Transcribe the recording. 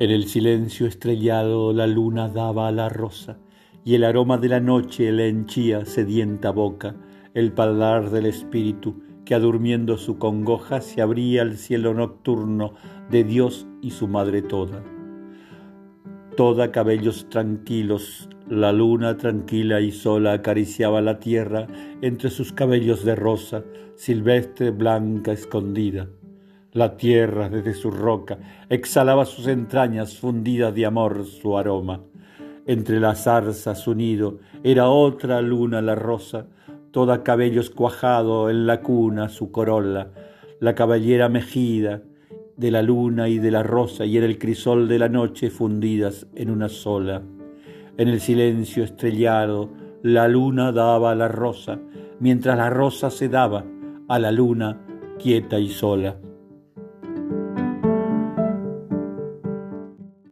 En el silencio estrellado la luna daba a la rosa, y el aroma de la noche le henchía sedienta boca, el paladar del espíritu que adurmiendo su congoja se abría al cielo nocturno de Dios y su madre toda. Toda cabellos tranquilos, la luna tranquila y sola acariciaba la tierra entre sus cabellos de rosa, silvestre, blanca, escondida. La tierra desde su roca exhalaba sus entrañas fundidas de amor su aroma. Entre las zarzas su nido era otra luna la rosa, toda cabellos cuajado en la cuna su corola, la cabellera mejida de la luna y de la rosa y en el crisol de la noche fundidas en una sola. En el silencio estrellado la luna daba a la rosa, mientras la rosa se daba a la luna quieta y sola.